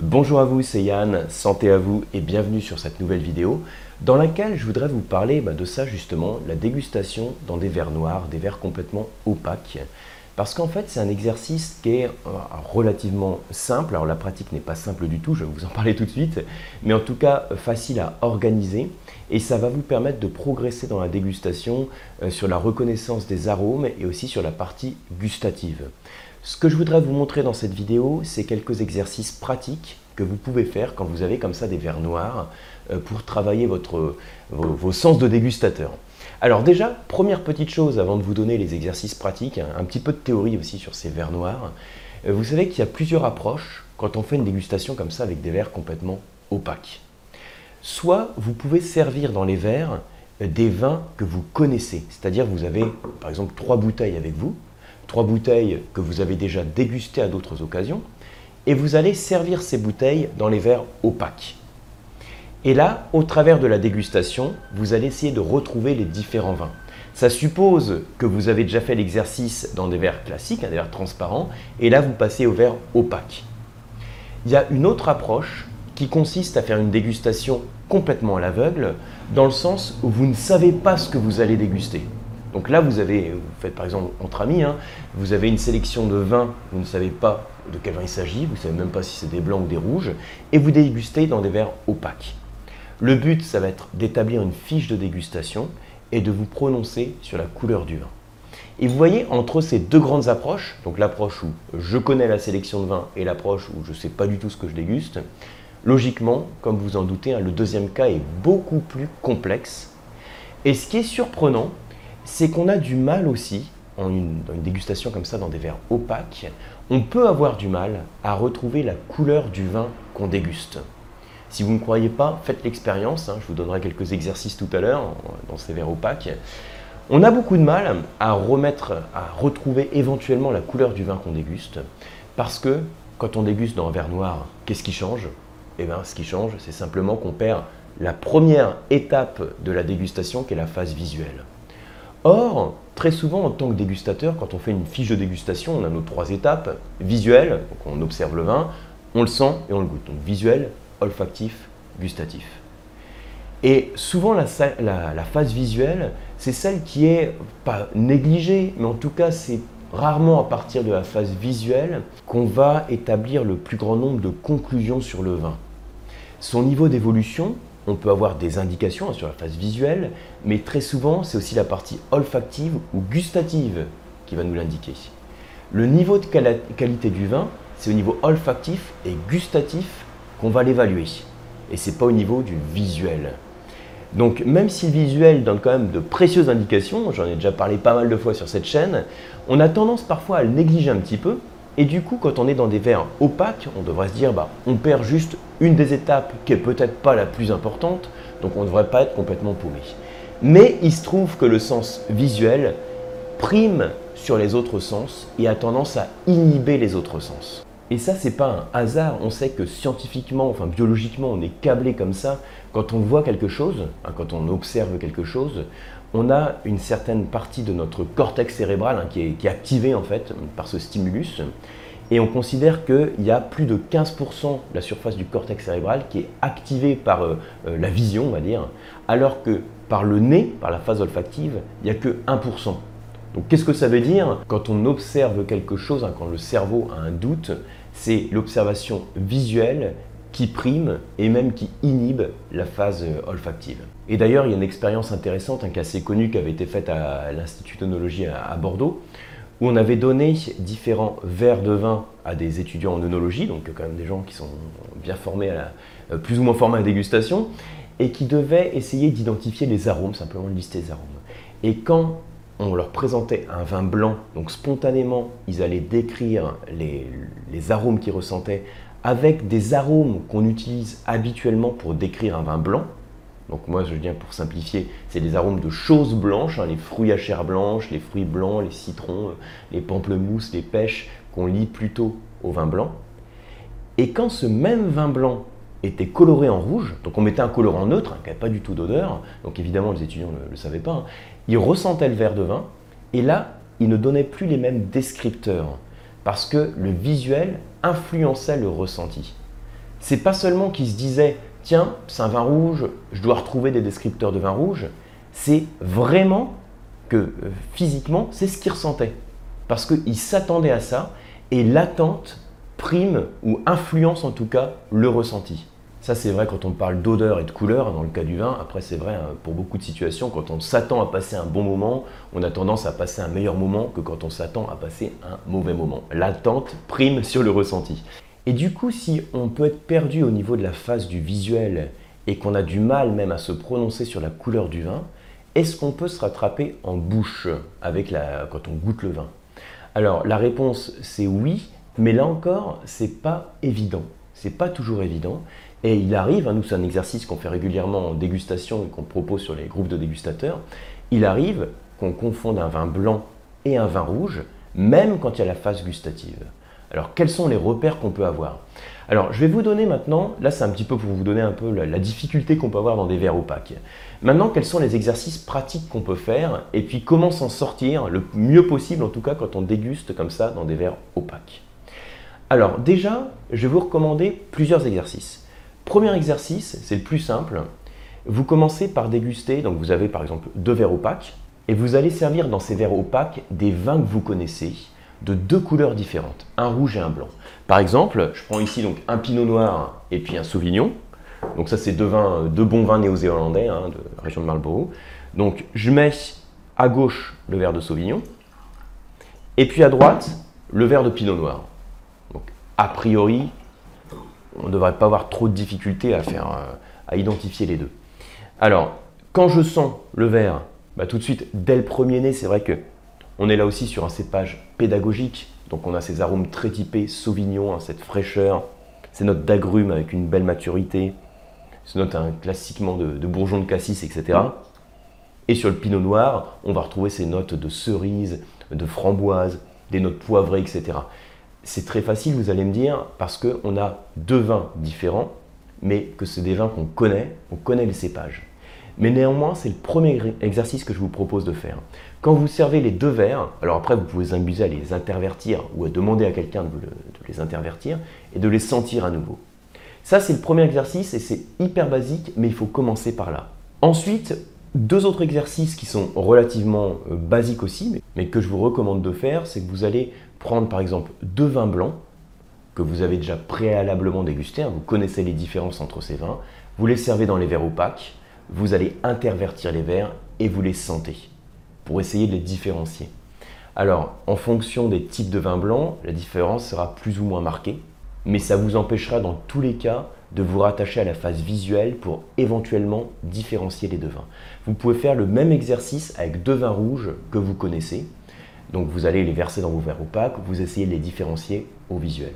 Bonjour à vous, c'est Yann, santé à vous et bienvenue sur cette nouvelle vidéo dans laquelle je voudrais vous parler bah, de ça justement, la dégustation dans des verres noirs, des verres complètement opaques. Parce qu'en fait, c'est un exercice qui est euh, relativement simple. Alors la pratique n'est pas simple du tout, je vais vous en parler tout de suite, mais en tout cas facile à organiser et ça va vous permettre de progresser dans la dégustation euh, sur la reconnaissance des arômes et aussi sur la partie gustative. Ce que je voudrais vous montrer dans cette vidéo, c'est quelques exercices pratiques que vous pouvez faire quand vous avez comme ça des verres noirs euh, pour travailler votre, vos sens de dégustateur. Alors déjà, première petite chose avant de vous donner les exercices pratiques, un, petit peu de théorie aussi sur ces verres noirs. Euh, vous savez qu'il y a plusieurs approches quand on fait une dégustation comme ça avec des verres complètement opaques. Soit vous pouvez servir dans les verres euh, des vins que vous connaissez, c'est-à-dire vous avez par exemple trois bouteilles avec vous, trois bouteilles que vous avez déjà dégustées à d'autres occasions, et vous allez servir ces bouteilles dans les verres opaques. Et là, au travers de la dégustation, vous allez essayer de retrouver les différents vins. Ça suppose que vous avez déjà fait l'exercice dans des verres classiques, des verres transparents, et là vous passez au verre opaque. Il y a une autre approche qui consiste à faire une dégustation complètement à l'aveugle, dans le sens où vous ne savez pas ce que vous allez déguster. Donc là, vous avez, vous faites par exemple entre amis, hein, vous avez une sélection de vins, vous ne savez pas de quel vin il s'agit, vous ne savez même pas si c'est des blancs ou des rouges, et vous dégustez dans des verres opaques. Le but, ça va être d'établir une fiche de dégustation et de vous prononcer sur la couleur du vin. Et vous voyez, entre ces deux grandes approches, donc l'approche où je connais la sélection de vin et l'approche où je ne sais pas du tout ce que je déguste, logiquement, comme vous en doutez, hein, le deuxième cas est beaucoup plus complexe. Et ce qui est surprenant, c'est qu'on a du mal aussi, dans une dégustation comme ça, dans des verres opaques, on peut avoir du mal à retrouver la couleur du vin qu'on déguste. Si vous ne croyez pas, faites l'expérience. Hein. je vous donnerai quelques exercices tout à l'heure dans ces verres opaques. On a beaucoup de mal à remettre, à retrouver éventuellement la couleur du vin qu'on déguste, parce que quand on déguste dans un verre noir, qu'est-ce qui change? Eh bien, ce qui change, c'est simplement qu'on perd la première étape de la dégustation, qui est la phase visuelle. Or, très souvent, en tant que dégustateur, quand on fait une fiche de dégustation, on a nos trois étapes visuelle, donc on observe le vin, on le sent et on le goûte. Donc visuel, olfactif, gustatif. Et souvent, la, phase visuelle, c'est celle qui est pas négligée, mais en tout cas, c'est rarement à partir de la phase visuelle qu'on va établir le plus grand nombre de conclusions sur le vin. Son niveau d'évolution, on peut avoir des indications sur la phase visuelle, mais très souvent, c'est aussi la partie olfactive ou gustative qui va nous l'indiquer. Le niveau de qualité du vin, c'est au niveau olfactif et gustatif qu'on va l'évaluer. Et ce n'est pas au niveau du visuel. Donc même si le visuel donne quand même de précieuses indications, j'en ai déjà parlé pas mal de fois sur cette chaîne, on a tendance parfois à le négliger un petit peu. Et du coup, quand on est dans des verres opaques, on devrait se dire, bah, on perd juste une des étapes qui est peut-être pas la plus importante, donc on ne devrait pas être complètement paumé. Mais il se trouve que le sens visuel prime sur les autres sens et a tendance à inhiber les autres sens. Et ça, c'est pas un hasard. On sait que scientifiquement, enfin biologiquement, on est câblé comme ça. Quand on voit quelque chose, hein, quand on observe quelque chose, on a une certaine partie de notre cortex cérébral hein, qui, est, activée en fait par ce stimulus. Et on considère qu'il y a plus de 15% de la surface du cortex cérébral qui est activée par euh, euh, la vision, on va dire, alors que par le nez, par la phase olfactive, il n'y a que 1%. Donc qu'est-ce que ça veut dire Quand on observe quelque chose, hein, quand le cerveau a un doute, c'est l'observation visuelle qui prime et même qui inhibe la phase euh, olfactive. Et d'ailleurs, il y a une expérience intéressante, un cas assez connu qui avait été faite à l'Institut d'onologie à Bordeaux, où on avait donné différents verres de vin à des étudiants en œnologie, donc quand même des gens qui sont bien formés, à euh, plus ou moins formés à la dégustation, et qui devaient essayer d'identifier les arômes, simplement lister les arômes. Et quand on leur présentait un vin blanc, donc spontanément, ils allaient décrire les, arômes qu'ils ressentaient avec des arômes qu'on utilise habituellement pour décrire un vin blanc. Donc moi, je viens pour simplifier, c'est des arômes de choses blanches, hein, les fruits à chair blanche, les fruits blancs, les citrons, euh, les pamplemousses, les pêches, qu'on lit plutôt au vin blanc. Et quand ce même vin blanc était coloré en rouge, donc on mettait un colorant neutre, hein, qui n'avait pas du tout d'odeur, donc évidemment les étudiants ne le, savaient pas, hein. ils ressentaient le verre de vin, et là, ils ne donnaient plus les mêmes descripteurs, parce que le visuel influençait le ressenti. c'est pas seulement qu'il se disait tiens, c'est un vin rouge, je dois retrouver des descripteurs de vin rouge, c'est vraiment que euh, physiquement, c'est ce qu'il ressentait. Parce qu'il s'attendait à ça et l'attente prime ou influence en tout cas le ressenti. Ça, c'est vrai quand on parle d'odeur et de couleur dans le cas du vin. Après, c'est vrai hein, pour beaucoup de situations, quand on s'attend à passer un bon moment, on a tendance à passer un meilleur moment que quand on s'attend à passer un mauvais moment. L'attente prime sur le ressenti. Et du coup, si on peut être perdu au niveau de la phase du visuel et qu'on a du mal même à se prononcer sur la couleur du vin, est-ce qu'on peut se rattraper en bouche avec la, quand on goûte le vin? Alors la réponse c'est oui, mais là encore, c'est pas évident. C'est pas toujours évident. Et il arrive, hein, nous c'est un exercice qu'on fait régulièrement en dégustation et qu'on propose sur les groupes de dégustateurs, il arrive qu'on confonde un vin blanc et un vin rouge, même quand il y a la phase gustative. Alors quels sont les repères qu'on peut avoir? Alors je vais vous donner maintenant, là c'est un petit peu pour vous donner un peu la, difficulté qu'on peut avoir dans des verres opaques. Maintenant quels sont les exercices pratiques qu'on peut faire et puis comment s'en sortir le mieux possible en tout cas quand on déguste comme ça dans des verres opaques? Alors déjà, je vais vous recommander plusieurs exercices. Premier exercice, c'est le plus simple. Vous commencez par déguster, donc vous avez par exemple deux verres opaques, et vous allez servir dans ces verres opaques des vins que vous connaissez, de deux couleurs différentes, un rouge et un blanc. Par exemple, je prends ici donc un pinot noir et puis un sauvignon. Donc ça c'est deux, bons vins néo-zélandais hein, de la région de Marlborough. Donc je mets à gauche le verre de sauvignon et puis à droite le verre de pinot noir. A priori, on ne devrait pas avoir trop de difficultés euh, à identifier les deux. Alors, quand je sens le verre, bah, tout de suite, dès le premier nez, c'est vrai que on est là aussi sur un cépage pédagogique. Donc on a ces arômes très typés Sauvignon, hein, cette fraîcheur, ces notes d'agrumes avec une belle maturité, ces notes hein, classiquement de, de, bourgeon de cassis, etc. Et sur le pinot noir, on va retrouver ces notes de cerise, de framboise, des notes poivrées, etc. C'est très facile, vous allez me dire, parce qu'on a deux vins différents, mais que c'est des vins qu'on connaît, on connaît les cépages. Mais néanmoins, c'est le premier exercice que je vous propose de faire. Quand vous servez les deux verres, alors après vous pouvez vous amuser à les intervertir ou à demander à quelqu'un de, les intervertir et de les sentir à nouveau. Ça, c'est le premier exercice et c'est hyper basique, mais il faut commencer par là. Ensuite, deux autres exercices qui sont relativement euh, basiques aussi, mais que je vous recommande de faire, c'est que vous allez prendre par exemple deux vins blancs que vous avez déjà préalablement dégustés, hein, vous connaissez les différences entre ces vins, vous les servez dans les verres opaques, vous allez intervertir les verres et vous les sentez pour essayer de les différencier. Alors, en fonction des types de vins blancs, la différence sera plus ou moins marquée, mais ça vous empêchera dans tous les cas de vous rattacher à la phase visuelle pour éventuellement différencier les deux vins. Vous pouvez faire le même exercice avec deux vins rouges que vous connaissez, donc vous allez les verser dans vos verres opaques, vous essayez de les différencier au visuel.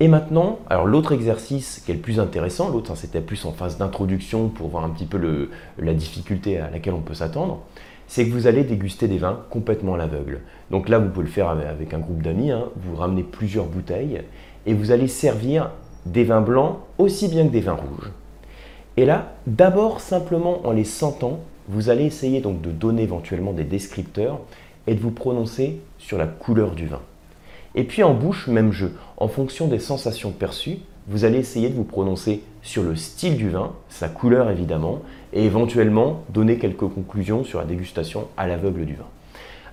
Et maintenant, alors l'autre exercice qui est le plus intéressant, l'autre c'était plus en phase d'introduction pour voir un petit peu la difficulté à laquelle on peut s'attendre, c'est que vous allez déguster des vins complètement à l'aveugle. Donc là, vous pouvez le faire avec un groupe d'amis, hein. vous ramenez plusieurs bouteilles et vous allez servir des vins blancs aussi bien que des vins rouges. Et là, d'abord simplement en les sentant, vous allez essayer donc de donner éventuellement des descripteurs et de vous prononcer sur la couleur du vin. Et puis en bouche, même jeu. En fonction des sensations perçues, vous allez essayer de vous prononcer sur le style du vin, sa couleur évidemment, et éventuellement donner quelques conclusions sur la dégustation à l'aveugle du vin.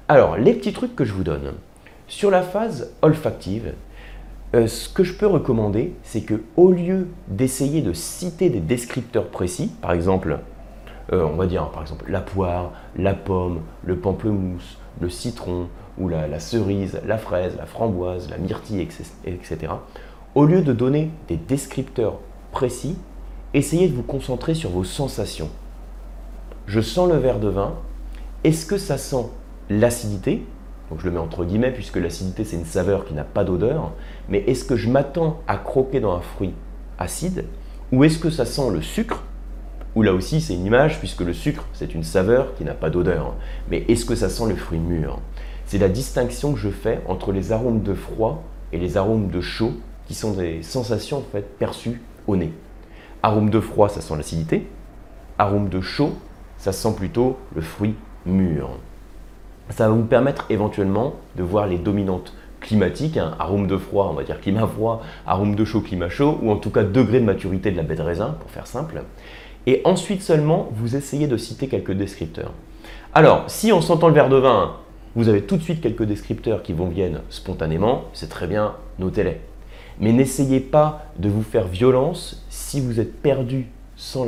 Alors, les petits trucs que je vous donne. Sur la phase olfactive, euh, ce que je peux recommander, c'est que au lieu d'essayer de citer des descripteurs précis, par exemple, euh, on va dire par exemple la poire, la pomme, le pamplemousse, le citron ou la, cerise, la fraise, la framboise, la myrtille, etc. Au lieu de donner des descripteurs précis, essayez de vous concentrer sur vos sensations. Je sens le verre de vin. Est-ce que ça sent l'acidité? Donc je le mets entre guillemets puisque l'acidité c'est une saveur qui n'a pas d'odeur. Mais est-ce que je m'attends à croquer dans un fruit acide? Ou est-ce que ça sent le sucre? Ou là aussi, c'est une image, puisque le sucre, c'est une saveur qui n'a pas d'odeur. Mais est-ce que ça sent le fruit mûr? C'est la distinction que je fais entre les arômes de froid et les arômes de chaud, qui sont des sensations en perçues au nez. Arôme de froid, ça sent l'acidité. Arôme de chaud, ça sent plutôt le fruit mûr. Ça va vous permettre éventuellement de voir les dominantes climatique, hein, arôme de froid, on va dire climat froid, arôme de chaud, climat chaud, ou en tout cas degré de maturité de la baie de raisin, pour faire simple. Et ensuite seulement, vous essayez de citer quelques descripteurs. Alors, si on s'entend le verre de vin, vous avez tout de suite quelques descripteurs qui vont viennent spontanément, c'est très bien, notez-les. Mais n'essayez pas de vous faire violence si vous êtes perdu sans,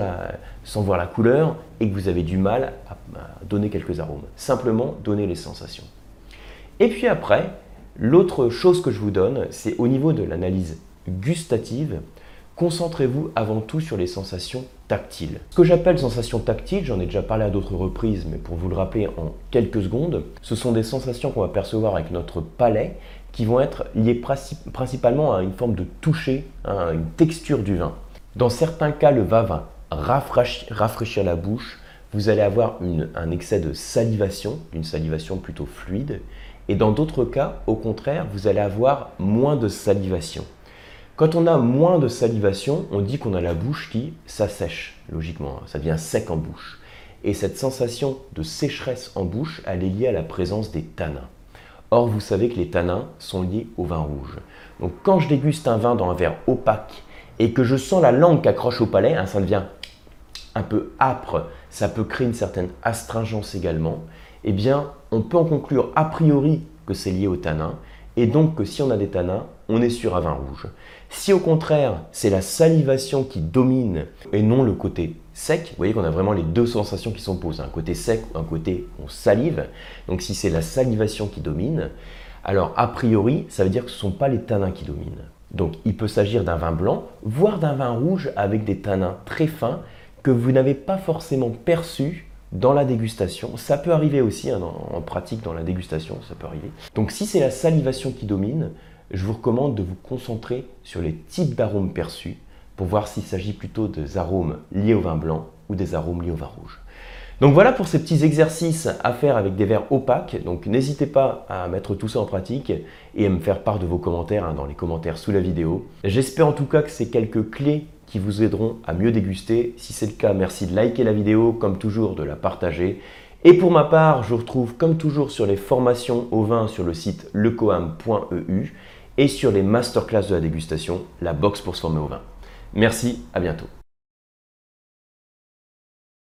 voir la couleur et que vous avez du mal à, donner quelques arômes. Simplement, donnez les sensations. Et puis après, l'autre chose que je vous donne, c'est au niveau de l'analyse gustative, concentrez-vous avant tout sur les sensations tactiles. Ce que j'appelle sensations tactiles, j'en ai déjà parlé à d'autres reprises, mais pour vous le rappeler en quelques secondes, ce sont des sensations qu'on va percevoir avec notre palais qui vont être liées principalement à une forme de toucher, à une texture du vin. Dans certains cas, le vin va rafraîchir, la bouche, vous allez avoir un excès de salivation, une salivation plutôt fluide, et dans d'autres cas, au contraire, vous allez avoir moins de salivation. Quand on a moins de salivation, on dit qu'on a la bouche qui s'assèche, logiquement, hein. ça devient sec en bouche. Et cette sensation de sécheresse en bouche, elle est liée à la présence des tanins. Or, vous savez que les tanins sont liés au vin rouge. Donc, quand je déguste un vin dans un verre opaque et que je sens la langue qui accroche au palais, hein, ça devient un peu âpre, ça peut créer une certaine astringence également, eh bien, on peut en conclure a priori que c'est lié au tanin, et donc que si on a des tanins, on est sur un vin rouge. Si au contraire, c'est la salivation qui domine et non le côté sec, vous voyez qu'on a vraiment les deux sensations qui s'opposent, un côté sec ou un côté on salive. Donc si c'est la salivation qui domine, alors a priori, ça veut dire que ce ne sont pas les tanins qui dominent. Donc il peut s'agir d'un vin blanc, voire d'un vin rouge avec des tanins très fins que vous n'avez pas forcément perçus dans la dégustation. Ça peut arriver aussi hein, en pratique dans la dégustation, ça peut arriver. Donc si c'est la salivation qui domine, je vous recommande de vous concentrer sur les types d'arômes perçus pour voir s'il s'agit plutôt des arômes liés au vin blanc ou des arômes liés au vin rouge. Donc voilà pour ces petits exercices à faire avec des verres opaques. Donc n'hésitez pas à mettre tout ça en pratique et à me faire part de vos commentaires hein, dans les commentaires sous la vidéo. J'espère en tout cas que ces quelques clés qui vous aideront à mieux déguster. Si c'est le cas, merci de liker la vidéo, comme toujours de la partager. Et pour ma part, je vous retrouve comme toujours sur les formations au vin sur le site lecoam.eu et sur les masterclass de la dégustation, la box pour se former au vin. Merci, à bientôt.